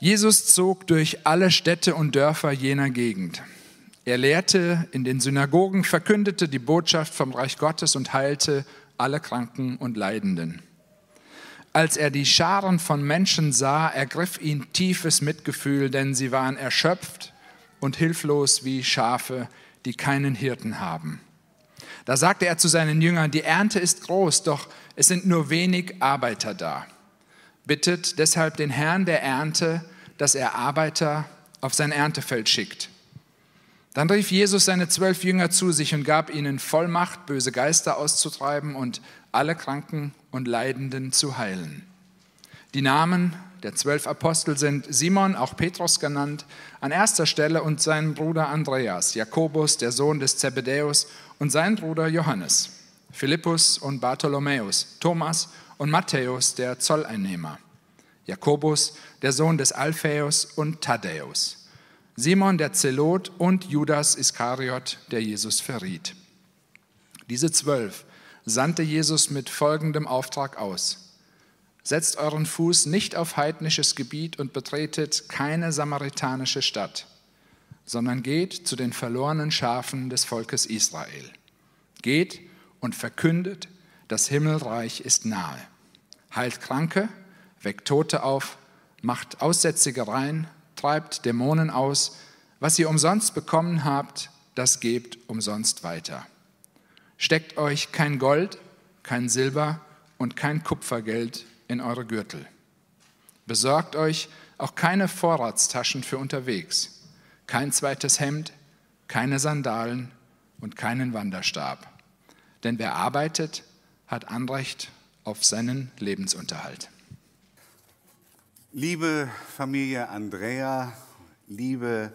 Jesus zog durch alle Städte und Dörfer jener Gegend. Er lehrte in den Synagogen, verkündete die Botschaft vom Reich Gottes und heilte alle Kranken und Leidenden. Als er die Scharen von Menschen sah, ergriff ihn tiefes Mitgefühl, denn sie waren erschöpft und hilflos wie Schafe, die keinen Hirten haben. Da sagte er zu seinen Jüngern, die Ernte ist groß, doch es sind nur wenig Arbeiter da. Bittet deshalb den Herrn der Ernte, dass er Arbeiter auf sein Erntefeld schickt. Dann rief Jesus seine zwölf Jünger zu sich und gab ihnen Vollmacht, böse Geister auszutreiben und alle Kranken und Leidenden zu heilen. Die Namen der zwölf Apostel sind Simon, auch Petrus genannt, an erster Stelle und sein Bruder Andreas, Jakobus, der Sohn des Zebedäus, und sein Bruder Johannes, Philippus und Bartholomäus, Thomas und Matthäus, der Zolleinnehmer, Jakobus, der Sohn des Alphaeus und Thaddäus, Simon der Zelot und Judas Iskariot, der Jesus verriet. Diese zwölf sandte Jesus mit folgendem Auftrag aus. Setzt euren Fuß nicht auf heidnisches Gebiet und betretet keine samaritanische Stadt, sondern geht zu den verlorenen Schafen des Volkes Israel. Geht und verkündet das Himmelreich ist nahe. Heilt Kranke, weckt Tote auf, macht Aussätzige rein, treibt Dämonen aus. Was ihr umsonst bekommen habt, das gebt umsonst weiter. Steckt euch kein Gold, kein Silber und kein Kupfergeld in eure Gürtel. Besorgt euch auch keine Vorratstaschen für unterwegs, kein zweites Hemd, keine Sandalen und keinen Wanderstab. Denn wer arbeitet, hat Anrecht auf seinen Lebensunterhalt. Liebe Familie Andrea, liebe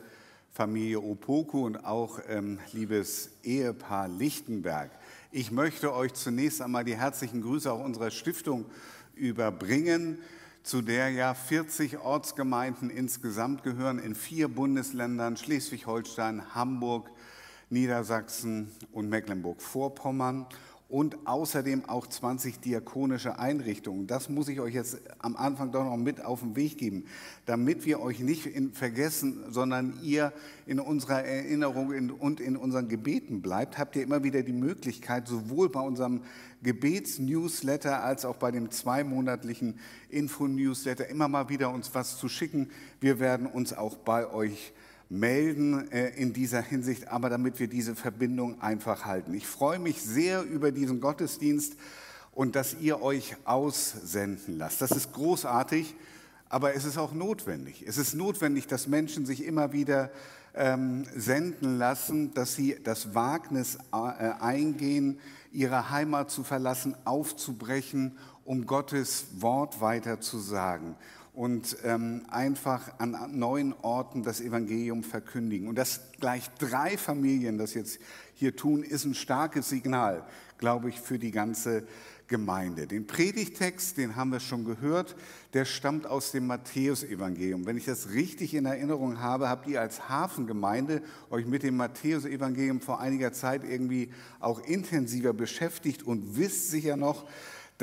Familie Opoku und auch ähm, liebes Ehepaar Lichtenberg, ich möchte euch zunächst einmal die herzlichen Grüße auch unserer Stiftung überbringen, zu der ja 40 Ortsgemeinden insgesamt gehören in vier Bundesländern, Schleswig-Holstein, Hamburg, Niedersachsen und Mecklenburg-Vorpommern und außerdem auch 20 diakonische Einrichtungen. Das muss ich euch jetzt am Anfang doch noch mit auf den Weg geben, damit wir euch nicht vergessen, sondern ihr in unserer Erinnerung und in unseren Gebeten bleibt, habt ihr immer wieder die Möglichkeit, sowohl bei unserem Gebetsnewsletter als auch bei dem zweimonatlichen Info-Newsletter immer mal wieder uns was zu schicken. Wir werden uns auch bei euch melden äh, in dieser Hinsicht, aber damit wir diese Verbindung einfach halten. Ich freue mich sehr über diesen Gottesdienst und dass ihr euch aussenden lasst. Das ist großartig, aber es ist auch notwendig. Es ist notwendig, dass Menschen sich immer wieder ähm, senden lassen, dass sie das Wagnis äh, eingehen, ihre Heimat zu verlassen, aufzubrechen, um Gottes Wort weiter zu sagen und ähm, einfach an neuen Orten das Evangelium verkündigen. Und dass gleich drei Familien das jetzt hier tun, ist ein starkes Signal, glaube ich, für die ganze Gemeinde. Den Predigtext, den haben wir schon gehört, der stammt aus dem Matthäusevangelium. Wenn ich das richtig in Erinnerung habe, habt ihr als Hafengemeinde euch mit dem Matthäusevangelium vor einiger Zeit irgendwie auch intensiver beschäftigt und wisst sicher noch,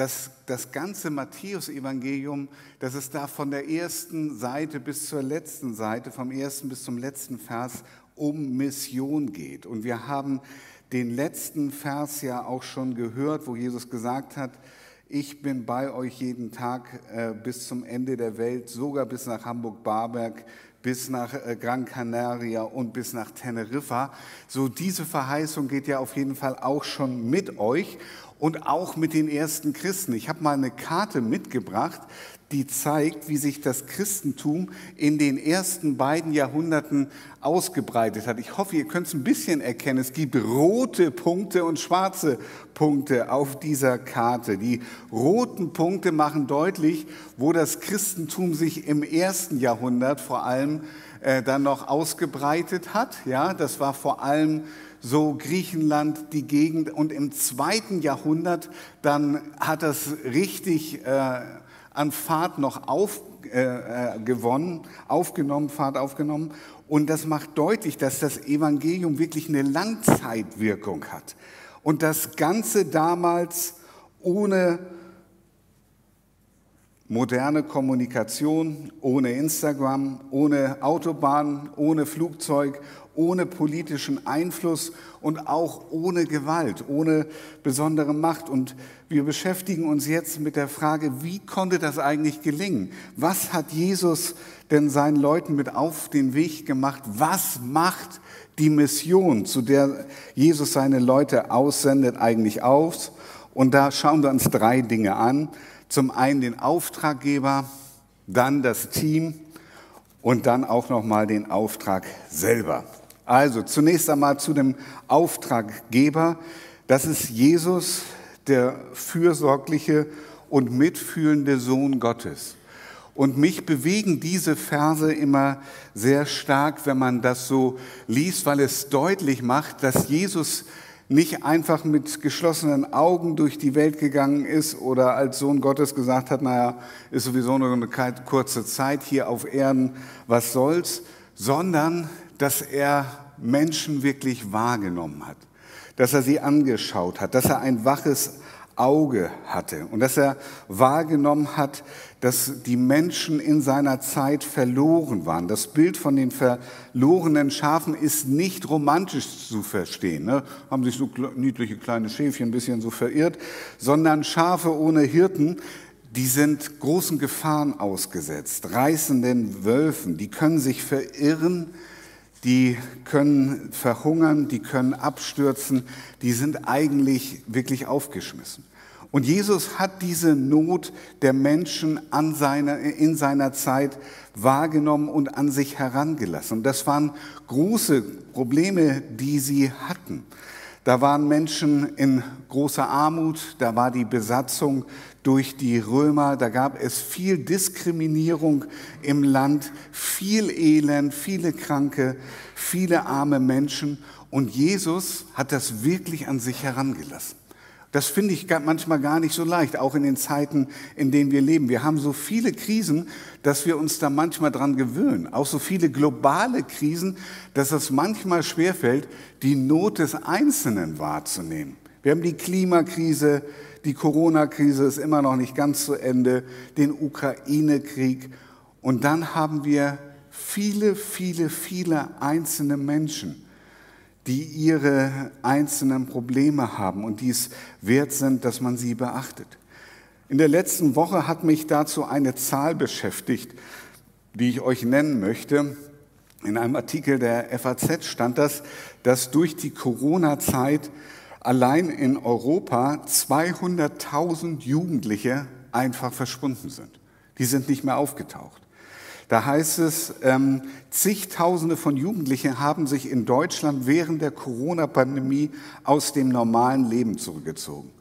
dass das ganze Matthäusevangelium, dass es da von der ersten Seite bis zur letzten Seite, vom ersten bis zum letzten Vers um Mission geht. Und wir haben den letzten Vers ja auch schon gehört, wo Jesus gesagt hat, ich bin bei euch jeden Tag äh, bis zum Ende der Welt, sogar bis nach Hamburg-Barberg, bis nach äh, Gran Canaria und bis nach Teneriffa. So diese Verheißung geht ja auf jeden Fall auch schon mit euch und auch mit den ersten Christen. Ich habe mal eine Karte mitgebracht, die zeigt, wie sich das Christentum in den ersten beiden Jahrhunderten ausgebreitet hat. Ich hoffe, ihr könnt es ein bisschen erkennen. Es gibt rote Punkte und schwarze Punkte auf dieser Karte. Die roten Punkte machen deutlich, wo das Christentum sich im ersten Jahrhundert vor allem dann noch ausgebreitet hat. Ja, das war vor allem so Griechenland, die Gegend. Und im zweiten Jahrhundert, dann hat das richtig äh, an Fahrt noch auf, äh, äh, gewonnen, aufgenommen, Fahrt aufgenommen. Und das macht deutlich, dass das Evangelium wirklich eine Langzeitwirkung hat. Und das Ganze damals ohne moderne Kommunikation ohne Instagram, ohne Autobahn, ohne Flugzeug, ohne politischen Einfluss und auch ohne Gewalt, ohne besondere Macht. Und wir beschäftigen uns jetzt mit der Frage, wie konnte das eigentlich gelingen? Was hat Jesus denn seinen Leuten mit auf den Weg gemacht? Was macht die Mission, zu der Jesus seine Leute aussendet, eigentlich aus? Und da schauen wir uns drei Dinge an. Zum einen den Auftraggeber, dann das Team und dann auch noch mal den Auftrag selber. Also zunächst einmal zu dem Auftraggeber. Das ist Jesus, der fürsorgliche und mitfühlende Sohn Gottes. Und mich bewegen diese Verse immer sehr stark, wenn man das so liest, weil es deutlich macht, dass Jesus nicht einfach mit geschlossenen Augen durch die Welt gegangen ist oder als Sohn Gottes gesagt hat, naja, ist sowieso nur eine kurze Zeit hier auf Erden, was soll's, sondern dass er Menschen wirklich wahrgenommen hat, dass er sie angeschaut hat, dass er ein waches Auge hatte und dass er wahrgenommen hat, dass die Menschen in seiner Zeit verloren waren. Das Bild von den verlorenen Schafen ist nicht romantisch zu verstehen. Ne? Haben sich so niedliche kleine Schäfchen ein bisschen so verirrt, sondern Schafe ohne Hirten, die sind großen Gefahren ausgesetzt, reißenden Wölfen, die können sich verirren, die können verhungern, die können abstürzen, die sind eigentlich wirklich aufgeschmissen. Und Jesus hat diese Not der Menschen an seiner, in seiner Zeit wahrgenommen und an sich herangelassen. Und das waren große Probleme, die sie hatten. Da waren Menschen in großer Armut, da war die Besatzung durch die Römer, da gab es viel Diskriminierung im Land, viel Elend, viele Kranke, viele arme Menschen. Und Jesus hat das wirklich an sich herangelassen. Das finde ich manchmal gar nicht so leicht, auch in den Zeiten, in denen wir leben. Wir haben so viele Krisen, dass wir uns da manchmal dran gewöhnen. Auch so viele globale Krisen, dass es manchmal schwerfällt, die Not des Einzelnen wahrzunehmen. Wir haben die Klimakrise, die Corona-Krise ist immer noch nicht ganz zu Ende, den Ukraine-Krieg. Und dann haben wir viele, viele, viele einzelne Menschen, die ihre einzelnen Probleme haben und die es wert sind, dass man sie beachtet. In der letzten Woche hat mich dazu eine Zahl beschäftigt, die ich euch nennen möchte. In einem Artikel der FAZ stand das, dass durch die Corona-Zeit allein in Europa 200.000 Jugendliche einfach verschwunden sind. Die sind nicht mehr aufgetaucht. Da heißt es, ähm, zigtausende von Jugendlichen haben sich in Deutschland während der Corona-Pandemie aus dem normalen Leben zurückgezogen.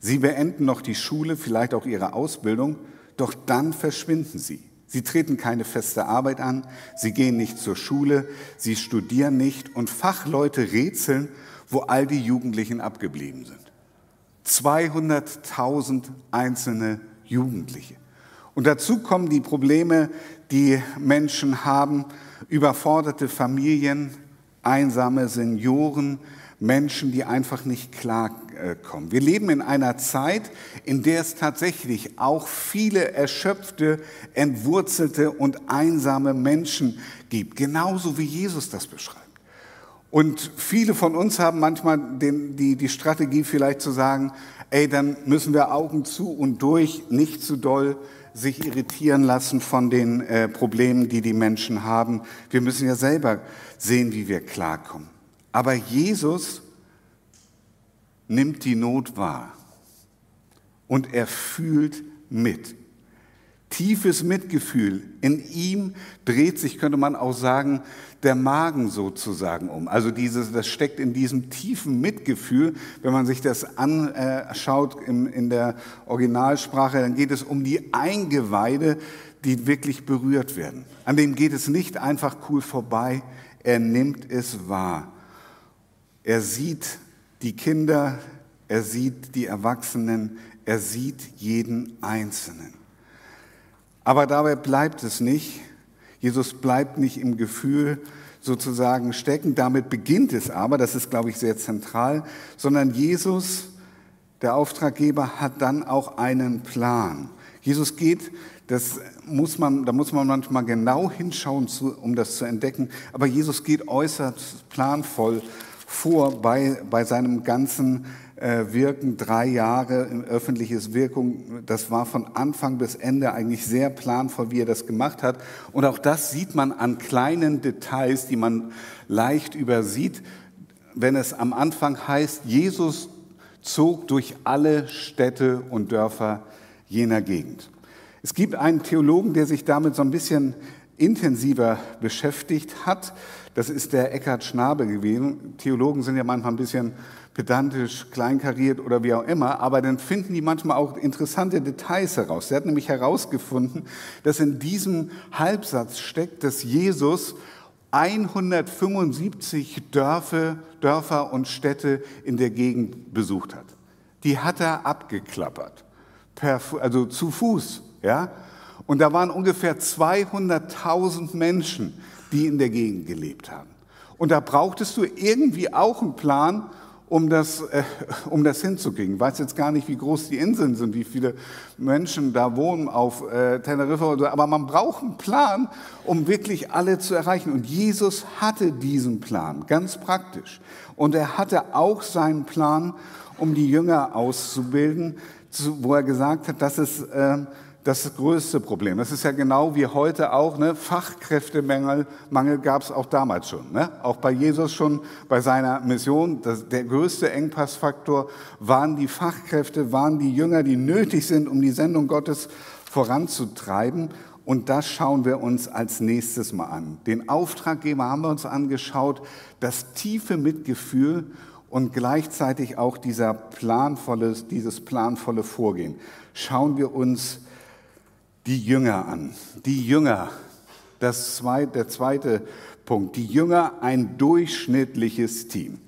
Sie beenden noch die Schule, vielleicht auch ihre Ausbildung, doch dann verschwinden sie. Sie treten keine feste Arbeit an, sie gehen nicht zur Schule, sie studieren nicht und Fachleute rätseln, wo all die Jugendlichen abgeblieben sind. 200.000 einzelne Jugendliche. Und dazu kommen die Probleme, die Menschen haben, überforderte Familien, einsame Senioren, Menschen, die einfach nicht klarkommen. Wir leben in einer Zeit, in der es tatsächlich auch viele erschöpfte, entwurzelte und einsame Menschen gibt, genauso wie Jesus das beschreibt. Und viele von uns haben manchmal den, die, die Strategie vielleicht zu sagen, ey, dann müssen wir Augen zu und durch, nicht zu doll sich irritieren lassen von den äh, Problemen, die die Menschen haben. Wir müssen ja selber sehen, wie wir klarkommen. Aber Jesus nimmt die Not wahr und er fühlt mit. Tiefes Mitgefühl. In ihm dreht sich, könnte man auch sagen, der Magen sozusagen um. Also dieses, das steckt in diesem tiefen Mitgefühl. Wenn man sich das anschaut in, in der Originalsprache, dann geht es um die Eingeweide, die wirklich berührt werden. An dem geht es nicht einfach cool vorbei. Er nimmt es wahr. Er sieht die Kinder, er sieht die Erwachsenen, er sieht jeden Einzelnen. Aber dabei bleibt es nicht. Jesus bleibt nicht im Gefühl sozusagen stecken. Damit beginnt es aber, das ist, glaube ich, sehr zentral, sondern Jesus, der Auftraggeber, hat dann auch einen Plan. Jesus geht, das muss man, da muss man manchmal genau hinschauen, um das zu entdecken, aber Jesus geht äußerst planvoll vor bei, bei seinem ganzen Wirken, drei Jahre in öffentliches Wirkung. Das war von Anfang bis Ende eigentlich sehr planvoll, wie er das gemacht hat. Und auch das sieht man an kleinen Details, die man leicht übersieht, wenn es am Anfang heißt, Jesus zog durch alle Städte und Dörfer jener Gegend. Es gibt einen Theologen, der sich damit so ein bisschen intensiver beschäftigt hat. Das ist der Eckhard Schnabel gewesen. Theologen sind ja manchmal ein bisschen pedantisch, kleinkariert oder wie auch immer, aber dann finden die manchmal auch interessante Details heraus. Er hat nämlich herausgefunden, dass in diesem Halbsatz steckt, dass Jesus 175 Dörfer, Dörfer und Städte in der Gegend besucht hat. Die hat er abgeklappert, per, also zu Fuß. Ja? Und da waren ungefähr 200.000 Menschen, die in der Gegend gelebt haben. Und da brauchtest du irgendwie auch einen Plan, um das, äh, um das hinzukriegen. Ich weiß jetzt gar nicht, wie groß die Inseln sind, wie viele Menschen da wohnen auf äh, Teneriffa, oder so, aber man braucht einen Plan, um wirklich alle zu erreichen. Und Jesus hatte diesen Plan, ganz praktisch. Und er hatte auch seinen Plan, um die Jünger auszubilden, wo er gesagt hat, dass es äh, das größte Problem. Das ist ja genau wie heute auch. Ne? Fachkräftemangel Mangel gab es auch damals schon. Ne? Auch bei Jesus schon bei seiner Mission. Das, der größte Engpassfaktor waren die Fachkräfte, waren die Jünger, die nötig sind, um die Sendung Gottes voranzutreiben. Und das schauen wir uns als nächstes mal an. Den Auftraggeber haben wir uns angeschaut, das tiefe Mitgefühl und gleichzeitig auch dieser planvolle, dieses planvolle Vorgehen. Schauen wir uns die Jünger an. Die Jünger, das zweite, der zweite Punkt, die Jünger ein durchschnittliches Team.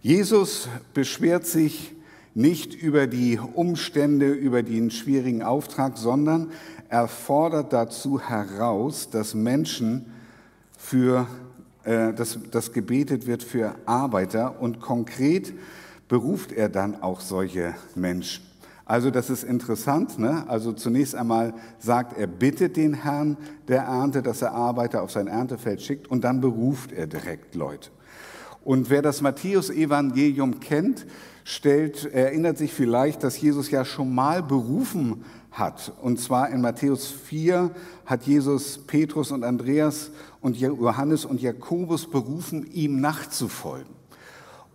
Jesus beschwert sich nicht über die Umstände, über den schwierigen Auftrag, sondern er fordert dazu heraus, dass Menschen für, äh, dass, dass gebetet wird für Arbeiter und konkret beruft er dann auch solche Menschen. Also das ist interessant. Ne? Also zunächst einmal sagt er, bittet den Herrn der Ernte, dass er Arbeiter auf sein Erntefeld schickt und dann beruft er direkt Leute. Und wer das Matthäus-Evangelium kennt, stellt, erinnert sich vielleicht, dass Jesus ja schon mal berufen hat. Und zwar in Matthäus 4 hat Jesus Petrus und Andreas und Johannes und Jakobus berufen, ihm nachzufolgen.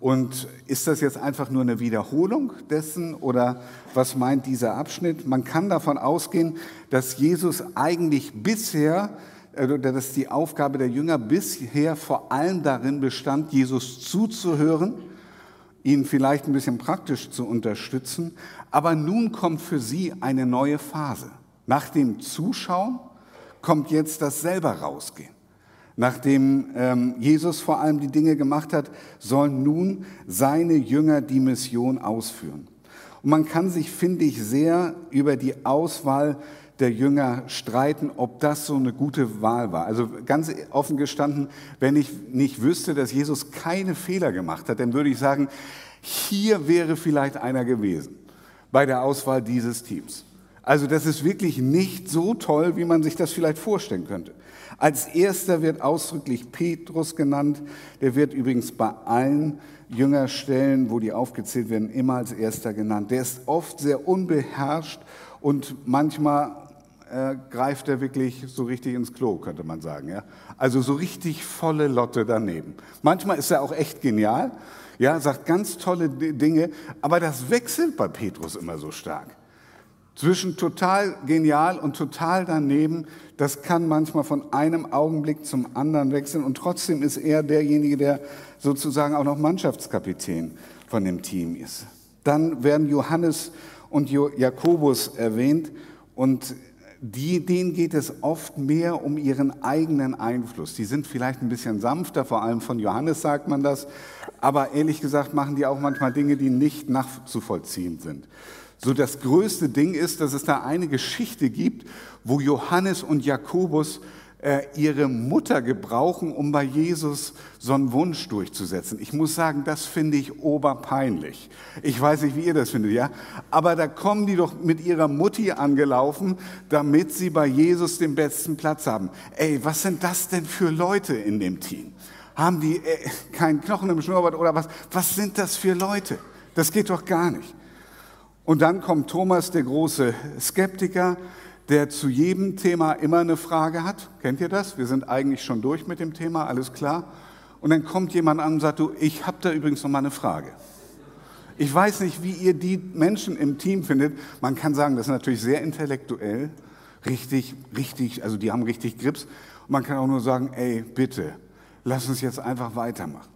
Und ist das jetzt einfach nur eine Wiederholung dessen oder was meint dieser Abschnitt? Man kann davon ausgehen, dass Jesus eigentlich bisher, äh, dass die Aufgabe der Jünger bisher vor allem darin bestand, Jesus zuzuhören, ihn vielleicht ein bisschen praktisch zu unterstützen. Aber nun kommt für sie eine neue Phase. Nach dem Zuschauen kommt jetzt das selber rausgehen. Nachdem ähm, Jesus vor allem die Dinge gemacht hat, sollen nun seine Jünger die Mission ausführen. Und man kann sich, finde ich, sehr über die Auswahl der Jünger streiten, ob das so eine gute Wahl war. Also ganz offen gestanden, wenn ich nicht wüsste, dass Jesus keine Fehler gemacht hat, dann würde ich sagen, hier wäre vielleicht einer gewesen bei der Auswahl dieses Teams. Also das ist wirklich nicht so toll, wie man sich das vielleicht vorstellen könnte. Als erster wird ausdrücklich Petrus genannt. Der wird übrigens bei allen Jüngerstellen, wo die aufgezählt werden, immer als erster genannt. Der ist oft sehr unbeherrscht und manchmal äh, greift er wirklich so richtig ins Klo, könnte man sagen. Ja? Also so richtig volle Lotte daneben. Manchmal ist er auch echt genial, ja, sagt ganz tolle Dinge, aber das wechselt bei Petrus immer so stark. Zwischen total genial und total daneben, das kann manchmal von einem Augenblick zum anderen wechseln und trotzdem ist er derjenige, der sozusagen auch noch Mannschaftskapitän von dem Team ist. Dann werden Johannes und Jakobus erwähnt und die, denen geht es oft mehr um ihren eigenen Einfluss. Die sind vielleicht ein bisschen sanfter, vor allem von Johannes sagt man das, aber ehrlich gesagt machen die auch manchmal Dinge, die nicht nachzuvollziehen sind. So das größte Ding ist, dass es da eine Geschichte gibt, wo Johannes und Jakobus äh, ihre Mutter gebrauchen, um bei Jesus so einen Wunsch durchzusetzen. Ich muss sagen, das finde ich oberpeinlich. Ich weiß nicht, wie ihr das findet, ja? Aber da kommen die doch mit ihrer Mutti angelaufen, damit sie bei Jesus den besten Platz haben. Ey, was sind das denn für Leute in dem Team? Haben die äh, keinen Knochen im Schnurrbart oder was? Was sind das für Leute? Das geht doch gar nicht. Und dann kommt Thomas, der große Skeptiker, der zu jedem Thema immer eine Frage hat. Kennt ihr das? Wir sind eigentlich schon durch mit dem Thema, alles klar. Und dann kommt jemand an und sagt, du, ich habe da übrigens noch mal eine Frage. Ich weiß nicht, wie ihr die Menschen im Team findet. Man kann sagen, das ist natürlich sehr intellektuell, richtig, richtig, also die haben richtig Grips. Und man kann auch nur sagen, ey, bitte, lass uns jetzt einfach weitermachen.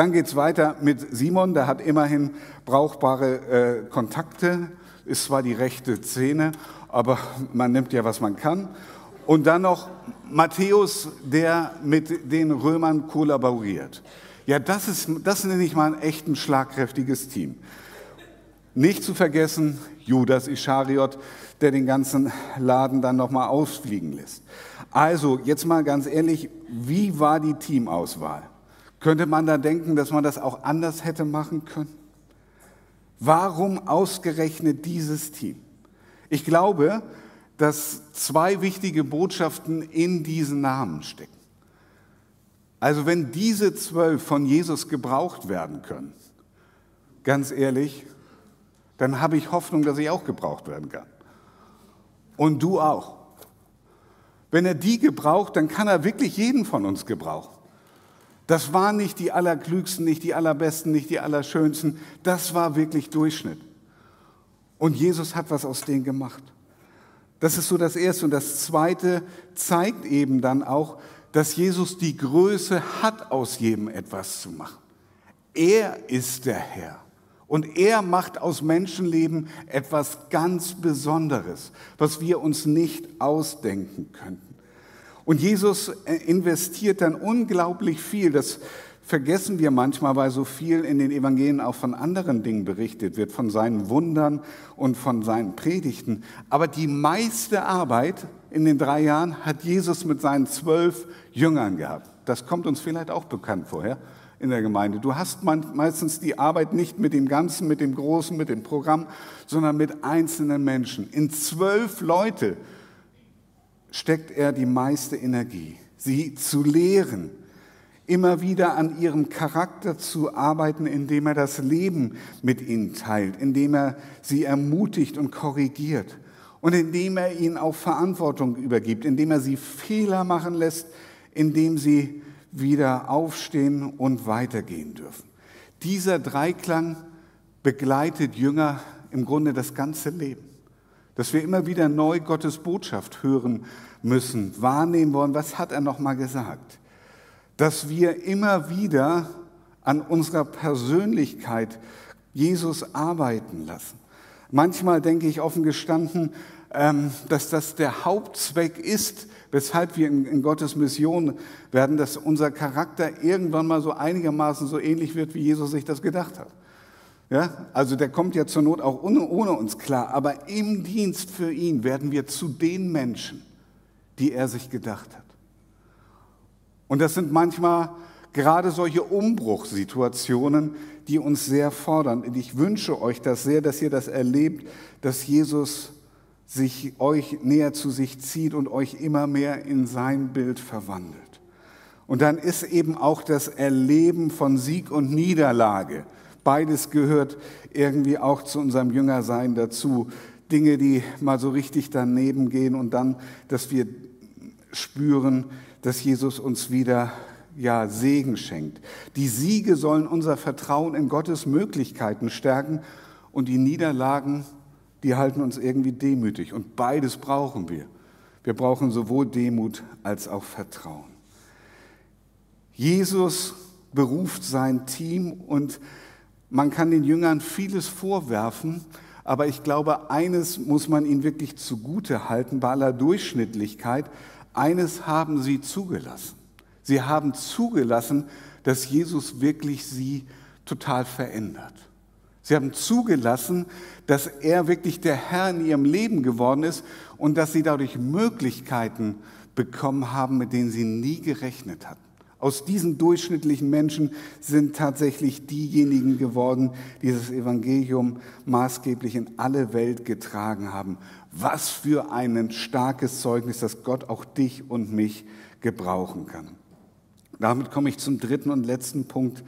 Dann geht es weiter mit Simon, der hat immerhin brauchbare äh, Kontakte, ist zwar die rechte Szene, aber man nimmt ja, was man kann. Und dann noch Matthäus, der mit den Römern kollaboriert. Ja, das, ist, das nenne ich mal ein echt ein schlagkräftiges Team. Nicht zu vergessen, Judas Ischariot, der den ganzen Laden dann nochmal ausfliegen lässt. Also, jetzt mal ganz ehrlich, wie war die Teamauswahl? Könnte man da denken, dass man das auch anders hätte machen können? Warum ausgerechnet dieses Team? Ich glaube, dass zwei wichtige Botschaften in diesen Namen stecken. Also wenn diese zwölf von Jesus gebraucht werden können, ganz ehrlich, dann habe ich Hoffnung, dass ich auch gebraucht werden kann. Und du auch. Wenn er die gebraucht, dann kann er wirklich jeden von uns gebrauchen. Das waren nicht die allerklügsten, nicht die allerbesten, nicht die allerschönsten. Das war wirklich Durchschnitt. Und Jesus hat was aus denen gemacht. Das ist so das Erste. Und das Zweite zeigt eben dann auch, dass Jesus die Größe hat, aus jedem etwas zu machen. Er ist der Herr. Und er macht aus Menschenleben etwas ganz Besonderes, was wir uns nicht ausdenken könnten. Und Jesus äh, investiert dann unglaublich viel. Das vergessen wir manchmal, weil so viel in den Evangelien auch von anderen Dingen berichtet wird, von seinen Wundern und von seinen Predigten. Aber die meiste Arbeit in den drei Jahren hat Jesus mit seinen zwölf Jüngern gehabt. Das kommt uns vielleicht auch bekannt vorher in der Gemeinde. Du hast meistens die Arbeit nicht mit dem Ganzen, mit dem Großen, mit dem Programm, sondern mit einzelnen Menschen. In zwölf Leute steckt er die meiste Energie, sie zu lehren, immer wieder an ihrem Charakter zu arbeiten, indem er das Leben mit ihnen teilt, indem er sie ermutigt und korrigiert und indem er ihnen auch Verantwortung übergibt, indem er sie Fehler machen lässt, indem sie wieder aufstehen und weitergehen dürfen. Dieser Dreiklang begleitet Jünger im Grunde das ganze Leben. Dass wir immer wieder neu Gottes Botschaft hören müssen, wahrnehmen wollen, was hat er noch mal gesagt? dass wir immer wieder an unserer Persönlichkeit Jesus arbeiten lassen. Manchmal denke ich offen gestanden, ähm, dass das der Hauptzweck ist, weshalb wir in Gottes Mission werden, dass unser Charakter irgendwann mal so einigermaßen so ähnlich wird, wie Jesus sich das gedacht hat. Ja, also der kommt ja zur Not auch ohne, ohne uns klar, aber im Dienst für ihn werden wir zu den Menschen, die er sich gedacht hat. Und das sind manchmal gerade solche Umbruchssituationen, die uns sehr fordern. Und ich wünsche euch das sehr, dass ihr das erlebt, dass Jesus sich euch näher zu sich zieht und euch immer mehr in sein Bild verwandelt. Und dann ist eben auch das Erleben von Sieg und Niederlage. Beides gehört irgendwie auch zu unserem Jüngersein dazu. Dinge, die mal so richtig daneben gehen und dann, dass wir spüren, dass Jesus uns wieder ja, Segen schenkt. Die Siege sollen unser Vertrauen in Gottes Möglichkeiten stärken und die Niederlagen, die halten uns irgendwie demütig. Und beides brauchen wir. Wir brauchen sowohl Demut als auch Vertrauen. Jesus beruft sein Team und man kann den Jüngern vieles vorwerfen, aber ich glaube, eines muss man ihnen wirklich zugute halten bei aller Durchschnittlichkeit. Eines haben sie zugelassen. Sie haben zugelassen, dass Jesus wirklich sie total verändert. Sie haben zugelassen, dass er wirklich der Herr in ihrem Leben geworden ist und dass sie dadurch Möglichkeiten bekommen haben, mit denen sie nie gerechnet hatten. Aus diesen durchschnittlichen Menschen sind tatsächlich diejenigen geworden, die das Evangelium maßgeblich in alle Welt getragen haben. Was für ein starkes Zeugnis, dass Gott auch dich und mich gebrauchen kann. Damit komme ich zum dritten und letzten Punkt,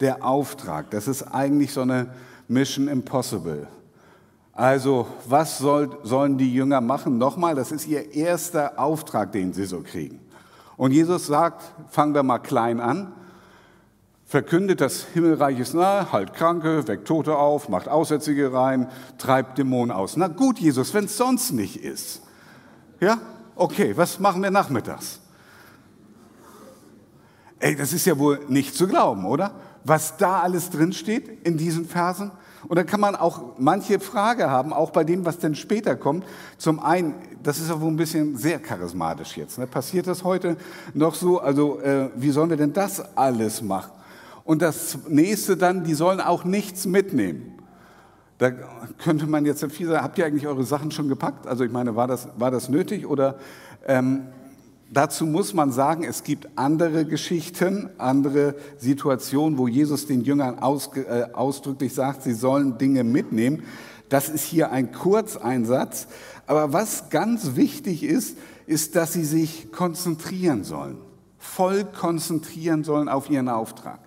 der Auftrag. Das ist eigentlich so eine Mission Impossible. Also, was soll, sollen die Jünger machen? Nochmal, das ist ihr erster Auftrag, den sie so kriegen. Und Jesus sagt, fangen wir mal klein an, verkündet das Himmelreich ist nahe, halt Kranke, weckt Tote auf, macht Aussätzige rein, treibt Dämonen aus. Na gut, Jesus, wenn es sonst nicht ist. Ja, okay, was machen wir nachmittags? Ey, das ist ja wohl nicht zu glauben, oder? Was da alles drinsteht in diesen Versen. Und da kann man auch manche Frage haben, auch bei dem, was denn später kommt. Zum einen, das ist ja wohl ein bisschen sehr charismatisch jetzt. Ne? Passiert das heute noch so? Also, äh, wie sollen wir denn das alles machen? Und das nächste dann, die sollen auch nichts mitnehmen. Da könnte man jetzt viel sagen, habt ihr eigentlich eure Sachen schon gepackt? Also ich meine, war das, war das nötig oder ähm, Dazu muss man sagen, es gibt andere Geschichten, andere Situationen, wo Jesus den Jüngern aus, äh, ausdrücklich sagt, sie sollen Dinge mitnehmen. Das ist hier ein Kurzeinsatz. Aber was ganz wichtig ist, ist, dass sie sich konzentrieren sollen, voll konzentrieren sollen auf ihren Auftrag.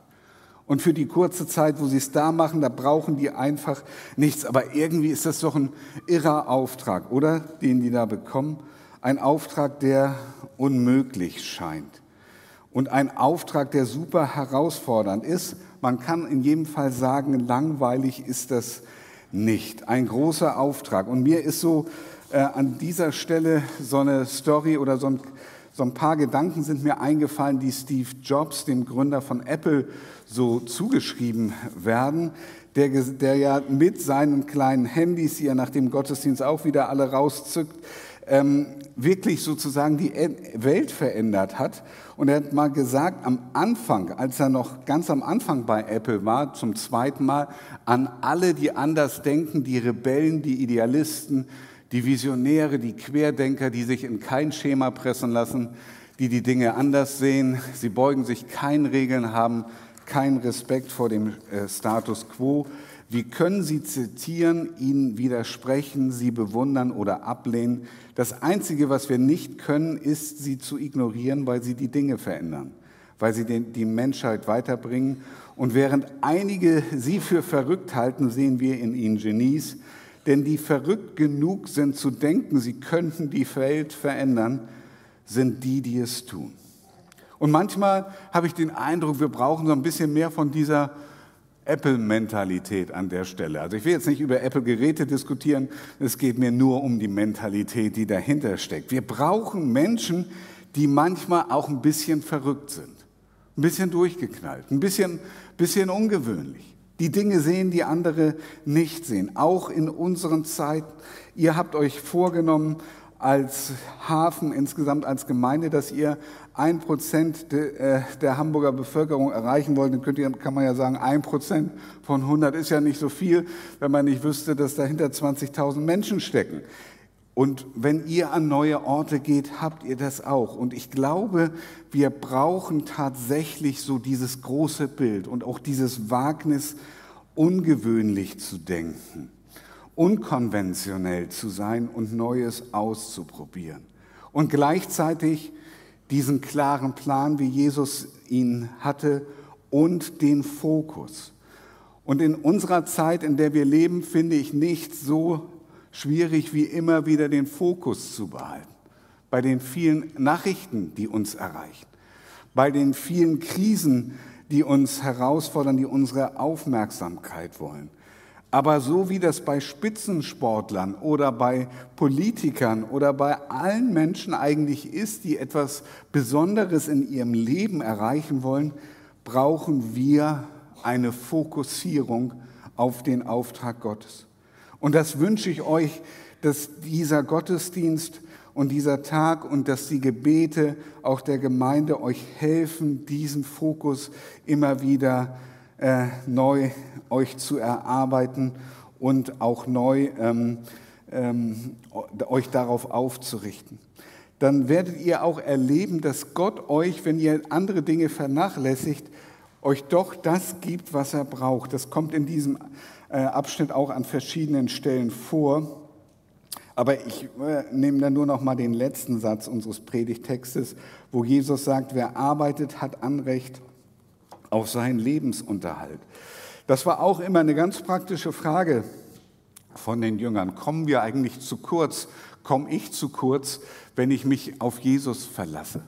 Und für die kurze Zeit, wo sie es da machen, da brauchen die einfach nichts. Aber irgendwie ist das doch ein irrer Auftrag, oder? Den die da bekommen. Ein Auftrag, der unmöglich scheint. Und ein Auftrag, der super herausfordernd ist. Man kann in jedem Fall sagen, langweilig ist das nicht. Ein großer Auftrag. Und mir ist so äh, an dieser Stelle so eine Story oder so ein, so ein paar Gedanken sind mir eingefallen, die Steve Jobs, dem Gründer von Apple, so zugeschrieben werden, der, der ja mit seinen kleinen Handys, die er nach dem Gottesdienst auch wieder alle rauszückt, ähm, wirklich sozusagen die Welt verändert hat. Und er hat mal gesagt, am Anfang, als er noch ganz am Anfang bei Apple war, zum zweiten Mal, an alle, die anders denken, die Rebellen, die Idealisten, die Visionäre, die Querdenker, die sich in kein Schema pressen lassen, die die Dinge anders sehen, sie beugen sich keinen Regeln, haben keinen Respekt vor dem äh, Status quo. Wie können Sie zitieren, ihnen widersprechen, sie bewundern oder ablehnen? Das Einzige, was wir nicht können, ist, sie zu ignorieren, weil sie die Dinge verändern, weil sie die Menschheit weiterbringen. Und während einige sie für verrückt halten, sehen wir in ihnen Genies, denn die verrückt genug sind zu denken, sie könnten die Welt verändern, sind die, die es tun. Und manchmal habe ich den Eindruck, wir brauchen so ein bisschen mehr von dieser Apple-Mentalität an der Stelle. Also ich will jetzt nicht über Apple-Geräte diskutieren, es geht mir nur um die Mentalität, die dahinter steckt. Wir brauchen Menschen, die manchmal auch ein bisschen verrückt sind, ein bisschen durchgeknallt, ein bisschen, bisschen ungewöhnlich. Die Dinge sehen, die andere nicht sehen. Auch in unseren Zeiten. Ihr habt euch vorgenommen, als Hafen insgesamt als Gemeinde, dass ihr ein Prozent äh, der Hamburger Bevölkerung erreichen wollt, dann könnt ihr, kann man ja sagen, ein Prozent von 100 ist ja nicht so viel, wenn man nicht wüsste, dass dahinter 20.000 Menschen stecken. Und wenn ihr an neue Orte geht, habt ihr das auch. Und ich glaube, wir brauchen tatsächlich so dieses große Bild und auch dieses Wagnis, ungewöhnlich zu denken, unkonventionell zu sein und Neues auszuprobieren. Und gleichzeitig diesen klaren Plan, wie Jesus ihn hatte und den Fokus. Und in unserer Zeit, in der wir leben, finde ich nicht so schwierig wie immer wieder den Fokus zu behalten. Bei den vielen Nachrichten, die uns erreichen, bei den vielen Krisen, die uns herausfordern, die unsere Aufmerksamkeit wollen. Aber so wie das bei Spitzensportlern oder bei Politikern oder bei allen Menschen eigentlich ist, die etwas Besonderes in ihrem Leben erreichen wollen, brauchen wir eine Fokussierung auf den Auftrag Gottes. Und das wünsche ich euch, dass dieser Gottesdienst und dieser Tag und dass die Gebete auch der Gemeinde euch helfen, diesen Fokus immer wieder äh, neu euch zu erarbeiten und auch neu ähm, ähm, euch darauf aufzurichten. dann werdet ihr auch erleben, dass Gott euch, wenn ihr andere Dinge vernachlässigt, euch doch das gibt, was er braucht. Das kommt in diesem äh, Abschnitt auch an verschiedenen Stellen vor. Aber ich äh, nehme dann nur noch mal den letzten Satz unseres Predigtextes, wo Jesus sagt, wer arbeitet, hat Anrecht auf seinen Lebensunterhalt. Das war auch immer eine ganz praktische Frage von den Jüngern. Kommen wir eigentlich zu kurz? Komme ich zu kurz, wenn ich mich auf Jesus verlasse?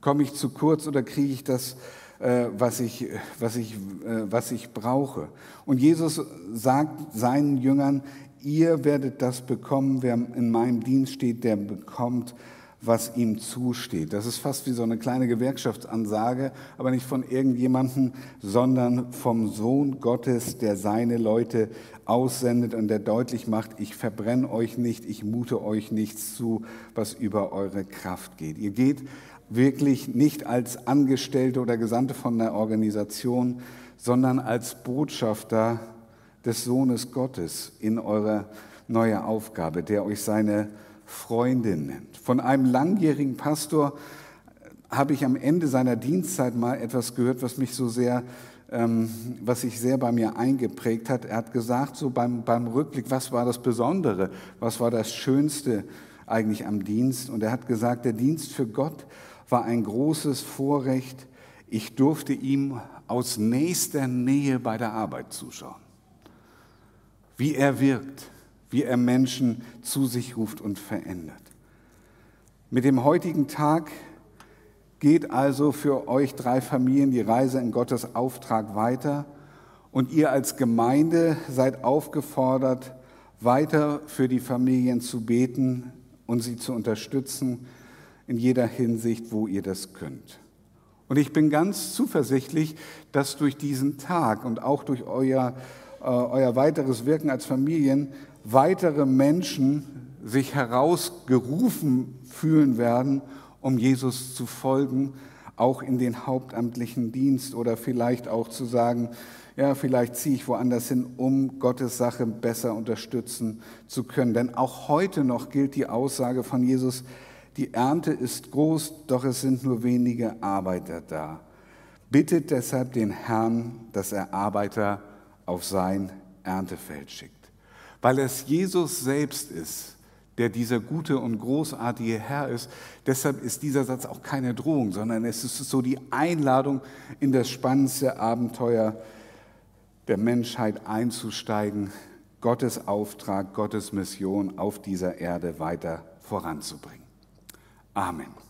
Komme ich zu kurz oder kriege ich das, äh, was ich, was, ich, äh, was ich brauche? Und Jesus sagt seinen Jüngern, ihr werdet das bekommen, wer in meinem Dienst steht, der bekommt, was ihm zusteht. Das ist fast wie so eine kleine Gewerkschaftsansage, aber nicht von irgendjemandem, sondern vom Sohn Gottes, der seine Leute aussendet und der deutlich macht, ich verbrenne euch nicht, ich mute euch nichts zu, was über eure Kraft geht. Ihr geht wirklich nicht als Angestellte oder Gesandte von einer Organisation, sondern als Botschafter des Sohnes Gottes in eure neue Aufgabe, der euch seine Freundin nennt. Von einem langjährigen Pastor habe ich am Ende seiner Dienstzeit mal etwas gehört, was mich so sehr, ähm, was sich sehr bei mir eingeprägt hat. Er hat gesagt, so beim, beim Rückblick, was war das Besondere, was war das Schönste eigentlich am Dienst? Und er hat gesagt, der Dienst für Gott war ein großes Vorrecht. Ich durfte ihm aus nächster Nähe bei der Arbeit zuschauen, wie er wirkt, wie er Menschen zu sich ruft und verändert. Mit dem heutigen Tag geht also für euch drei Familien die Reise in Gottes Auftrag weiter und ihr als Gemeinde seid aufgefordert, weiter für die Familien zu beten und sie zu unterstützen in jeder Hinsicht, wo ihr das könnt. Und ich bin ganz zuversichtlich, dass durch diesen Tag und auch durch euer, euer weiteres Wirken als Familien weitere Menschen sich herausgerufen fühlen werden, um Jesus zu folgen, auch in den hauptamtlichen Dienst oder vielleicht auch zu sagen, ja, vielleicht ziehe ich woanders hin, um Gottes Sache besser unterstützen zu können. Denn auch heute noch gilt die Aussage von Jesus, die Ernte ist groß, doch es sind nur wenige Arbeiter da. Bittet deshalb den Herrn, dass er Arbeiter auf sein Erntefeld schickt weil es Jesus selbst ist, der dieser gute und großartige Herr ist. Deshalb ist dieser Satz auch keine Drohung, sondern es ist so die Einladung, in das spannendste Abenteuer der Menschheit einzusteigen, Gottes Auftrag, Gottes Mission auf dieser Erde weiter voranzubringen. Amen.